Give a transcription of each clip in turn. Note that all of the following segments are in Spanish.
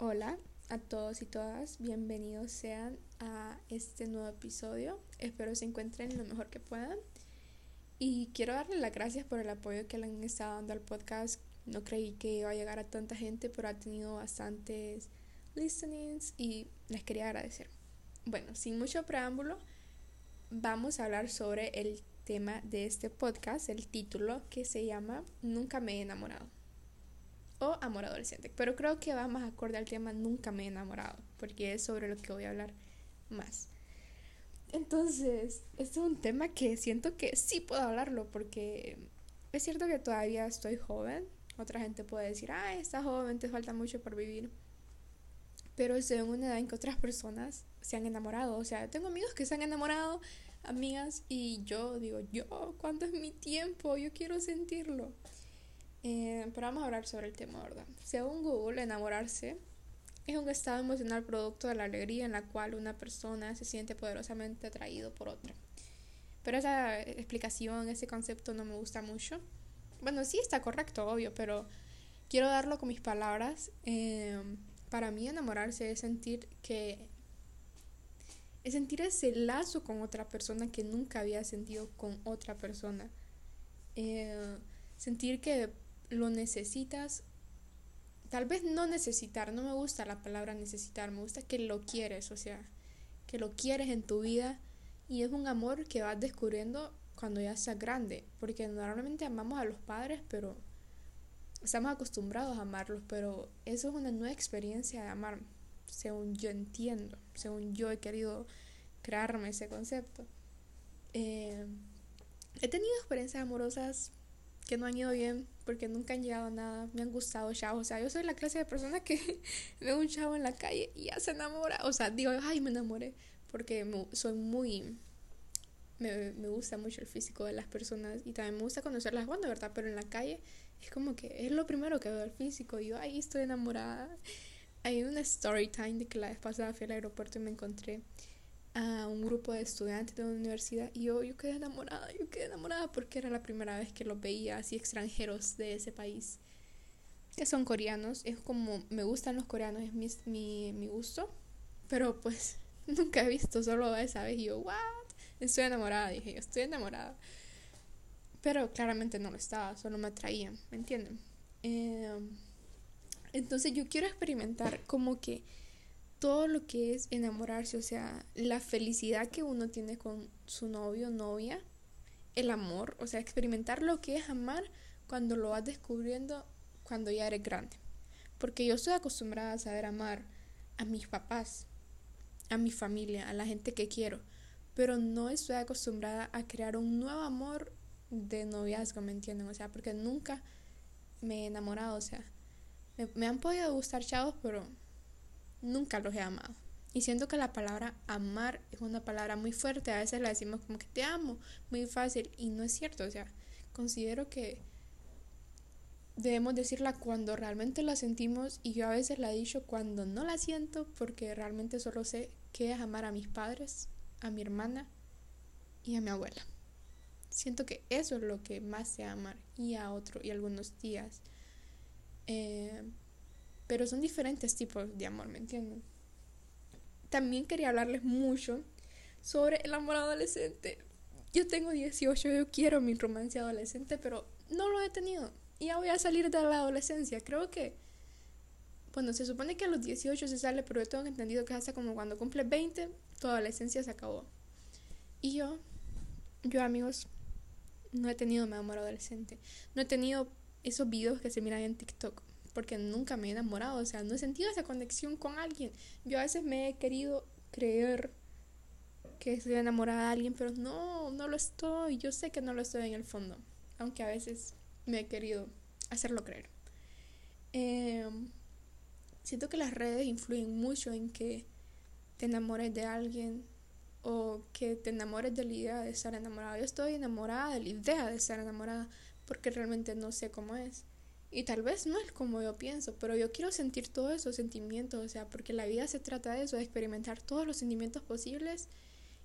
Hola a todos y todas, bienvenidos sean a este nuevo episodio. Espero se encuentren lo mejor que puedan. Y quiero darles las gracias por el apoyo que le han estado dando al podcast. No creí que iba a llegar a tanta gente, pero ha tenido bastantes listenings y les quería agradecer. Bueno, sin mucho preámbulo, vamos a hablar sobre el tema de este podcast, el título que se llama Nunca me he enamorado o amor adolescente. Pero creo que va más acorde al tema Nunca me he enamorado, porque es sobre lo que voy a hablar más. Entonces, este es un tema que siento que sí puedo hablarlo, porque es cierto que todavía estoy joven. Otra gente puede decir, ay, estás joven, te falta mucho por vivir. Pero estoy en una edad en que otras personas se han enamorado. O sea, tengo amigos que se han enamorado, amigas, y yo digo, yo, ¿cuándo es mi tiempo? Yo quiero sentirlo. Eh, pero vamos a hablar sobre el tema, ¿verdad? Según Google, enamorarse es un estado emocional producto de la alegría en la cual una persona se siente poderosamente atraído por otra. Pero esa explicación, ese concepto no me gusta mucho. Bueno, sí está correcto, obvio, pero quiero darlo con mis palabras. Eh, para mí enamorarse es sentir que... Es sentir ese lazo con otra persona que nunca había sentido con otra persona. Eh, sentir que lo necesitas, tal vez no necesitar, no me gusta la palabra necesitar, me gusta que lo quieres, o sea, que lo quieres en tu vida y es un amor que vas descubriendo cuando ya seas grande, porque normalmente amamos a los padres, pero estamos acostumbrados a amarlos, pero eso es una nueva experiencia de amar, según yo entiendo, según yo he querido crearme ese concepto. Eh, he tenido experiencias amorosas que no han ido bien porque nunca han llegado a nada, me han gustado chavos, o sea, yo soy la clase de persona que ve un chavo en la calle y ya se enamora, o sea, digo, ay, me enamoré, porque soy muy, me, me, gusta mucho el físico de las personas y también me gusta conocerlas, de verdad, pero en la calle es como que es lo primero que veo el físico. Y yo ahí estoy enamorada. Hay una story time de que la vez pasada fui al aeropuerto y me encontré a un grupo de estudiantes de una universidad y yo, yo quedé enamorada, yo quedé enamorada porque era la primera vez que los veía así extranjeros de ese país que son coreanos, es como me gustan los coreanos, es mi, mi, mi gusto, pero pues nunca he visto solo esa vez y yo, what, estoy enamorada, dije yo, estoy enamorada, pero claramente no lo estaba, solo me atraían, ¿me entienden? Eh, entonces yo quiero experimentar como que todo lo que es enamorarse, o sea, la felicidad que uno tiene con su novio, novia, el amor, o sea, experimentar lo que es amar cuando lo vas descubriendo cuando ya eres grande. Porque yo estoy acostumbrada a saber amar a mis papás, a mi familia, a la gente que quiero, pero no estoy acostumbrada a crear un nuevo amor de noviazgo, ¿me entienden? O sea, porque nunca me he enamorado, o sea, me, me han podido gustar chavos, pero nunca los he amado. Y siento que la palabra amar es una palabra muy fuerte. A veces la decimos como que te amo, muy fácil. Y no es cierto. O sea, considero que debemos decirla cuando realmente la sentimos. Y yo a veces la he dicho cuando no la siento porque realmente solo sé qué es amar a mis padres, a mi hermana y a mi abuela. Siento que eso es lo que más sé amar. Y a otro y algunos días. Eh, pero son diferentes tipos de amor, ¿me entienden? También quería hablarles mucho sobre el amor adolescente. Yo tengo 18, yo quiero mi romance adolescente, pero no lo he tenido. Y ya voy a salir de la adolescencia. Creo que, bueno, se supone que a los 18 se sale, pero yo tengo entendido que hasta como cuando cumple 20, tu adolescencia se acabó. Y yo, yo amigos, no he tenido mi amor adolescente. No he tenido esos videos que se miran en TikTok porque nunca me he enamorado, o sea, no he sentido esa conexión con alguien. Yo a veces me he querido creer que estoy enamorada de alguien, pero no, no lo estoy. Yo sé que no lo estoy en el fondo, aunque a veces me he querido hacerlo creer. Em, siento que las redes influyen mucho en que te enamores de alguien o que te enamores de la idea de estar enamorada. Yo estoy enamorada de la idea de estar enamorada porque realmente no sé cómo es. Y tal vez no es como yo pienso, pero yo quiero sentir todos esos sentimientos, o sea, porque la vida se trata de eso, de experimentar todos los sentimientos posibles.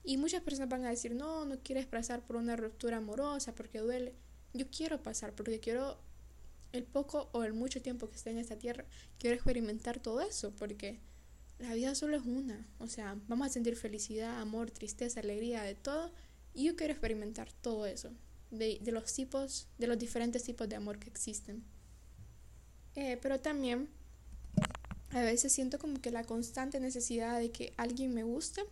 Y muchas personas van a decir, no, no quieres pasar por una ruptura amorosa porque duele. Yo quiero pasar porque quiero el poco o el mucho tiempo que esté en esta tierra, quiero experimentar todo eso, porque la vida solo es una. O sea, vamos a sentir felicidad, amor, tristeza, alegría, de todo. Y yo quiero experimentar todo eso, de, de los tipos, de los diferentes tipos de amor que existen. Eh, pero también a veces siento como que la constante necesidad de que alguien me guste,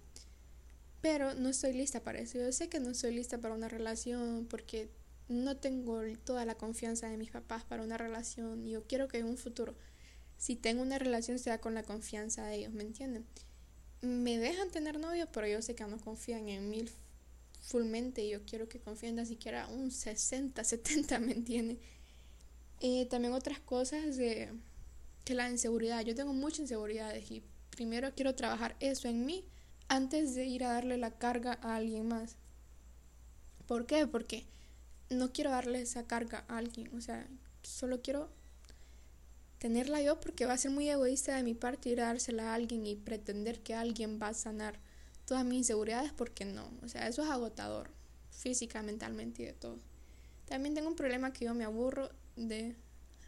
pero no estoy lista para eso. Yo sé que no estoy lista para una relación porque no tengo toda la confianza de mis papás para una relación. Yo quiero que en un futuro, si tengo una relación, sea con la confianza de ellos, ¿me entienden? Me dejan tener novio, pero yo sé que no confían en mí fullmente. Yo quiero que confíen ni siquiera un 60, 70, ¿me entienden? También otras cosas de que la inseguridad. Yo tengo mucha inseguridad y primero quiero trabajar eso en mí antes de ir a darle la carga a alguien más. ¿Por qué? Porque no quiero darle esa carga a alguien. O sea, solo quiero tenerla yo porque va a ser muy egoísta de mi parte ir a dársela a alguien y pretender que alguien va a sanar todas mis inseguridades porque no. O sea, eso es agotador física, mentalmente y de todo. También tengo un problema que yo me aburro de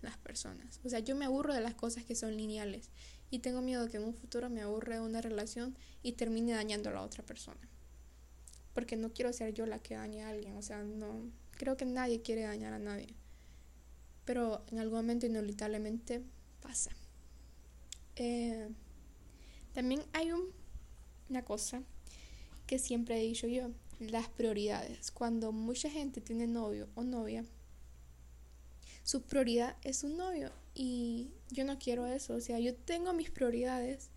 las personas. O sea, yo me aburro de las cosas que son lineales y tengo miedo que en un futuro me aburre una relación y termine dañando a la otra persona. Porque no quiero ser yo la que dañe a alguien, o sea, no creo que nadie quiere dañar a nadie. Pero en algún momento inevitablemente pasa. Eh, también hay una cosa que siempre he dicho yo, las prioridades. Cuando mucha gente tiene novio o novia, su prioridad es un novio y yo no quiero eso, o sea, yo tengo mis prioridades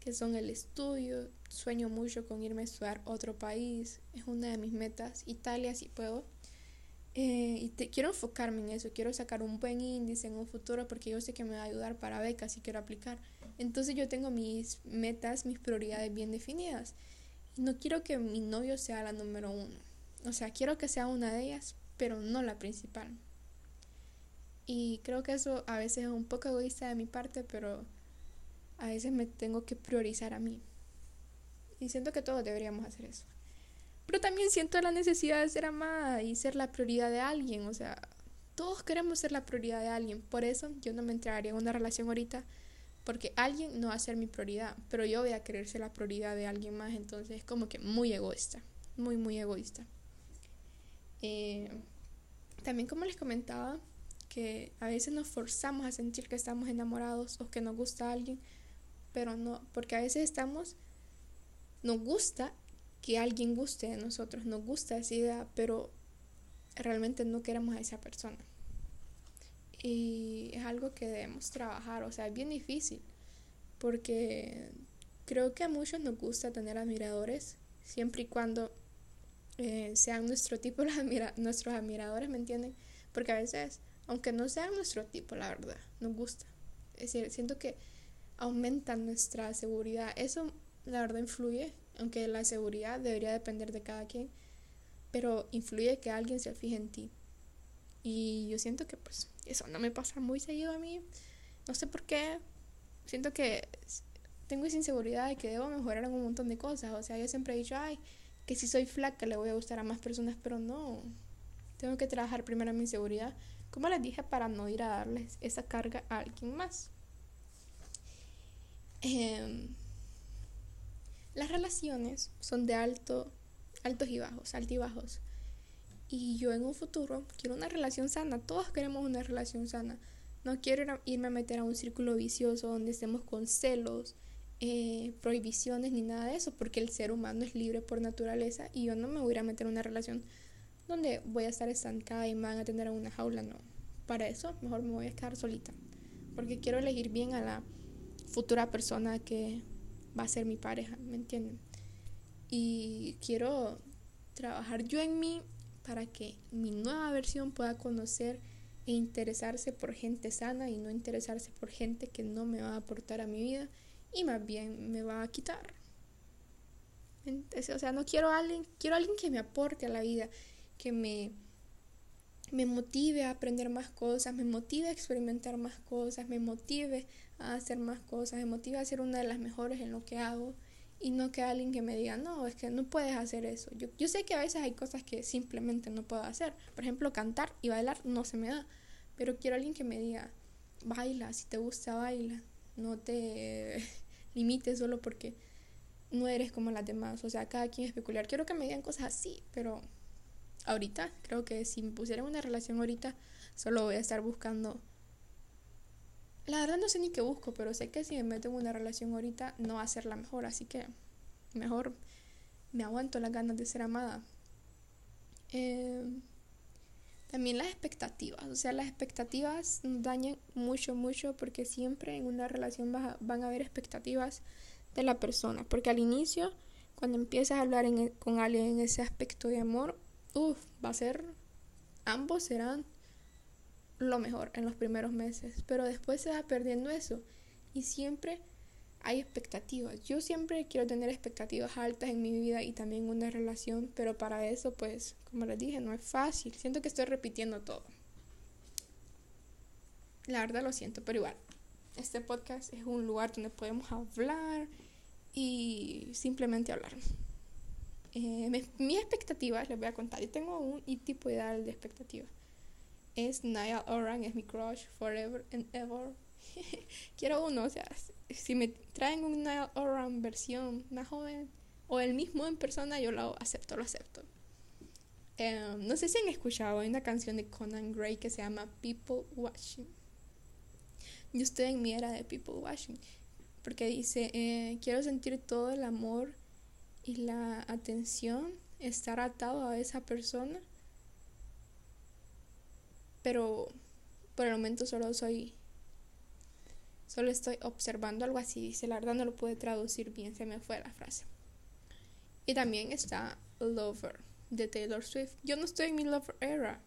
que son el estudio, sueño mucho con irme a estudiar otro país, es una de mis metas, Italia si puedo. Eh, y te, quiero enfocarme en eso, quiero sacar un buen índice en un futuro porque yo sé que me va a ayudar para becas y quiero aplicar. Entonces yo tengo mis metas, mis prioridades bien definidas. No quiero que mi novio sea la número uno. O sea, quiero que sea una de ellas, pero no la principal. Y creo que eso a veces es un poco egoísta de mi parte, pero a veces me tengo que priorizar a mí. Y siento que todos deberíamos hacer eso. Pero también siento la necesidad de ser amada y ser la prioridad de alguien. O sea, todos queremos ser la prioridad de alguien. Por eso yo no me entraría en una relación ahorita. Porque alguien no va a ser mi prioridad. Pero yo voy a querer ser la prioridad de alguien más. Entonces es como que muy egoísta. Muy, muy egoísta. Eh, también como les comentaba, a veces nos forzamos a sentir que estamos enamorados o que nos gusta a alguien, pero no, porque a veces estamos, nos gusta que alguien guste de nosotros, nos gusta esa idea, pero realmente no queremos a esa persona. Y es algo que debemos trabajar, o sea, es bien difícil, porque creo que a muchos nos gusta tener admiradores, siempre y cuando eh, sean nuestro tipo, nuestros admiradores, ¿me entienden? Porque a veces aunque no sea nuestro tipo, la verdad, nos gusta. Es decir, siento que aumenta nuestra seguridad. Eso, la verdad, influye, aunque la seguridad debería depender de cada quien, pero influye que alguien se fije en ti. Y yo siento que, pues, eso no me pasa muy seguido a mí. No sé por qué. Siento que tengo esa inseguridad de que debo mejorar en un montón de cosas. O sea, yo siempre he dicho, ay, que si soy flaca le voy a gustar a más personas, pero no. Tengo que trabajar primero en mi inseguridad como les dije, para no ir a darles esa carga a alguien más. Em, las relaciones son de alto, altos y bajos, altibajos. Y yo en un futuro quiero una relación sana. Todos queremos una relación sana. No quiero irme a meter a un círculo vicioso donde estemos con celos, eh, prohibiciones ni nada de eso, porque el ser humano es libre por naturaleza y yo no me voy a meter en una relación donde voy a estar estancada y me van a tener en una jaula, no. Para eso mejor me voy a quedar solita, porque quiero elegir bien a la futura persona que va a ser mi pareja, ¿me entienden? Y quiero trabajar yo en mí para que mi nueva versión pueda conocer e interesarse por gente sana y no interesarse por gente que no me va a aportar a mi vida y más bien me va a quitar. o sea, no quiero a alguien, quiero a alguien que me aporte a la vida, que me, me motive a aprender más cosas, me motive a experimentar más cosas, me motive a hacer más cosas, me motive a ser una de las mejores en lo que hago y no que alguien que me diga, no, es que no puedes hacer eso. Yo, yo sé que a veces hay cosas que simplemente no puedo hacer. Por ejemplo, cantar y bailar no se me da. pero quiero alguien que me diga, baila, si te gusta, baila, no te limites solo porque no eres como las demás, o sea, cada quien es peculiar. Quiero que me digan cosas así, pero ahorita creo que si me pusiera en una relación ahorita, solo voy a estar buscando la verdad no sé ni qué busco, pero sé que si me meto en una relación ahorita no va a ser la mejor, así que mejor me aguanto las ganas de ser amada. Em, también las expectativas, o sea, las expectativas dañan mucho, mucho porque siempre en una relación van a haber expectativas de la persona, porque al inicio, cuando empiezas a hablar e, con alguien en ese aspecto de amor, va a ser, ambos serán lo mejor en los primeros meses, pero después se va perdiendo eso y siempre hay expectativas. Yo siempre quiero tener expectativas altas en mi vida y también una relación, pero para eso, pues, como les dije, no es fácil. Siento que estoy repitiendo todo. La verdad lo siento, pero igual, este podcast es un lugar donde podemos hablar y simplemente hablar. Eh, mi expectativa, les voy a contar, yo tengo un tipo ideal de expectativa es Niall Oran, es mi crush forever and ever. Quiero uno, o sea, si me traen un Niall Oran versión más joven o el mismo en persona, yo lo acepto, lo acepto. Em, no sé si han escuchado, hay una canción de Conan Gray que se llama People Watching. Yo estoy en mi era de People Watching, porque dice, eh, quiero sentir todo el amor y la atención, estar atado a esa persona. Pero por el momento solo soy solo estoy observando algo así dice la verdad no lo pude traducir bien se me fue la frase y también está Lover de Taylor Swift. Yo no estoy en mi Lover era.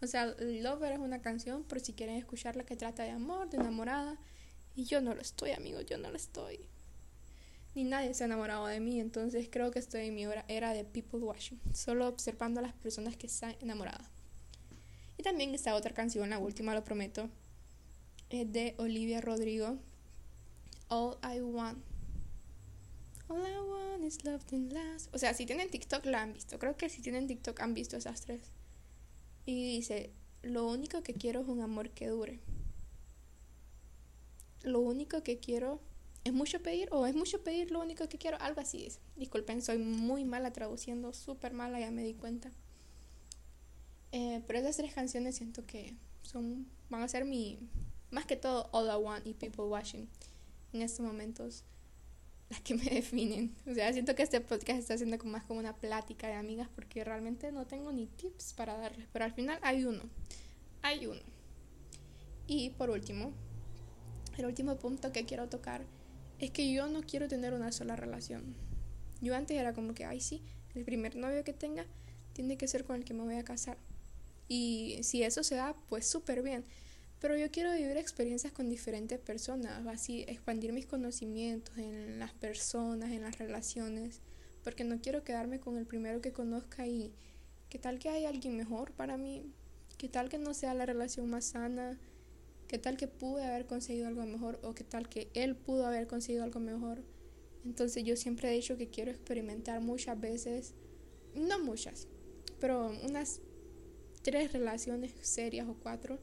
O sea Lover es una canción por si quieren escucharla que trata de amor de enamorada. Y yo no lo estoy amigos yo no lo estoy ni nadie se ha enamorado de mí entonces creo que estoy en mi era de people watching solo observando a las personas que están enamoradas y también esta otra canción, la última, lo prometo, es de Olivia Rodrigo. All I Want. All I want is love in last. O sea, si tienen TikTok la han visto. Creo que si tienen TikTok han visto esas tres. Y dice, lo único que quiero es un amor que dure. Lo único que quiero es mucho pedir o es mucho pedir lo único que quiero. Algo así es. Disculpen, soy muy mala traduciendo, súper mala, ya me di cuenta. Eh, pero esas tres canciones siento que son van a ser mi más que todo All I Want y People Watching en estos momentos las que me definen. O sea, siento que este podcast está siendo como más como una plática de amigas porque realmente no tengo ni tips para darles, pero al final hay uno. Hay uno. Y por último, el último punto que quiero tocar es que yo no quiero tener una sola relación. Yo antes era como que, ay, sí, el primer novio que tenga tiene que ser con el que me voy a casar. Y si eso se da, pues súper bien. Pero yo quiero vivir experiencias con diferentes personas, así expandir mis conocimientos en las personas, en las relaciones, porque no quiero quedarme con el primero que conozca y qué tal que hay alguien mejor para mí, qué tal que no sea la relación más sana, qué tal que pude haber conseguido algo mejor o qué tal que él pudo haber conseguido algo mejor. Entonces yo siempre he dicho que quiero experimentar muchas veces, no muchas, pero unas tres relaciones serias o cuatro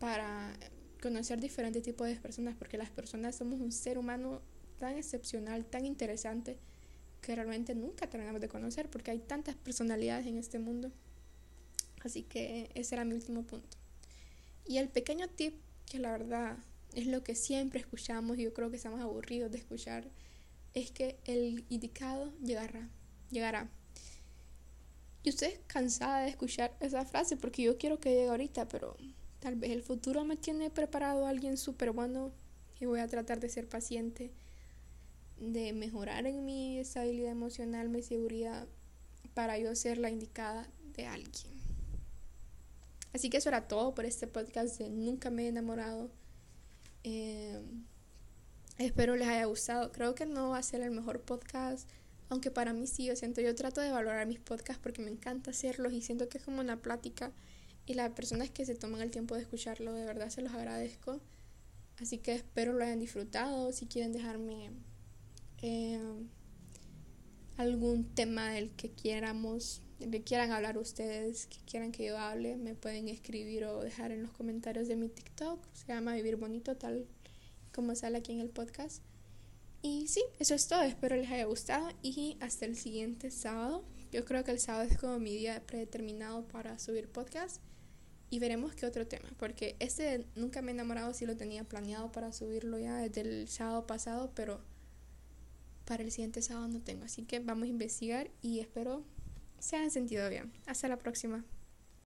para conocer diferentes tipos de personas, porque las personas somos un ser humano tan excepcional, tan interesante, que realmente nunca terminamos de conocer, porque hay tantas personalidades en este mundo. Así que ese era mi último punto. Y el pequeño tip, que la verdad es lo que siempre escuchamos y yo creo que estamos aburridos de escuchar, es que el indicado llegará, llegará. Yo estoy cansada de escuchar esa frase porque yo quiero que llegue ahorita, pero tal vez el futuro me tiene preparado a alguien súper bueno y voy a tratar de ser paciente, de mejorar en mi estabilidad emocional, mi seguridad, para yo ser la indicada de alguien. Así que eso era todo por este podcast de Nunca me he enamorado. Eh, espero les haya gustado. Creo que no va a ser el mejor podcast aunque para mí sí, yo siento, yo trato de valorar mis podcasts porque me encanta hacerlos y siento que es como una plática y las personas que se toman el tiempo de escucharlo, de verdad se los agradezco. Así que espero lo hayan disfrutado. Si quieren dejarme eh, algún tema del que quieramos que quieran hablar ustedes, que quieran que yo hable, me pueden escribir o dejar en los comentarios de mi TikTok. Se llama Vivir Bonito, tal como sale aquí en el podcast. Y sí, eso es todo. Espero les haya gustado y hasta el siguiente sábado. Yo creo que el sábado es como mi día predeterminado para subir podcast y veremos qué otro tema, porque este nunca me he enamorado si lo tenía planeado para subirlo ya desde el sábado pasado, pero para el siguiente sábado no tengo, así que vamos a investigar y espero se hayan sentido bien. Hasta la próxima.